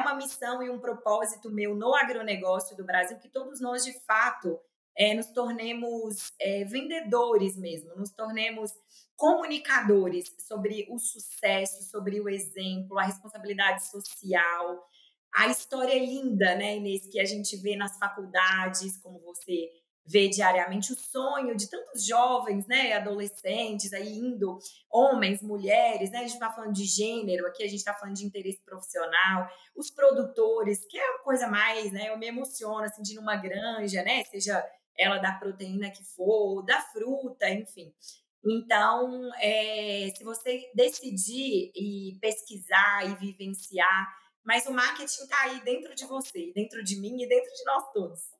uma missão e um propósito meu no agronegócio do Brasil que todos nós, de fato, é, nos tornemos é, vendedores mesmo, nos tornemos comunicadores sobre o sucesso, sobre o exemplo, a responsabilidade social, a história linda, né, Inês, que a gente vê nas faculdades, como você vê diariamente o sonho de tantos jovens, né, adolescentes aí indo, homens, mulheres, né, a gente está falando de gênero, aqui a gente está falando de interesse profissional, os produtores, que é a coisa mais, né, eu me emociono, assim, de ir numa granja, né, seja ela da proteína que for, da fruta, enfim. Então, é, se você decidir e pesquisar e vivenciar, mas o marketing está aí dentro de você, dentro de mim e dentro de nós todos.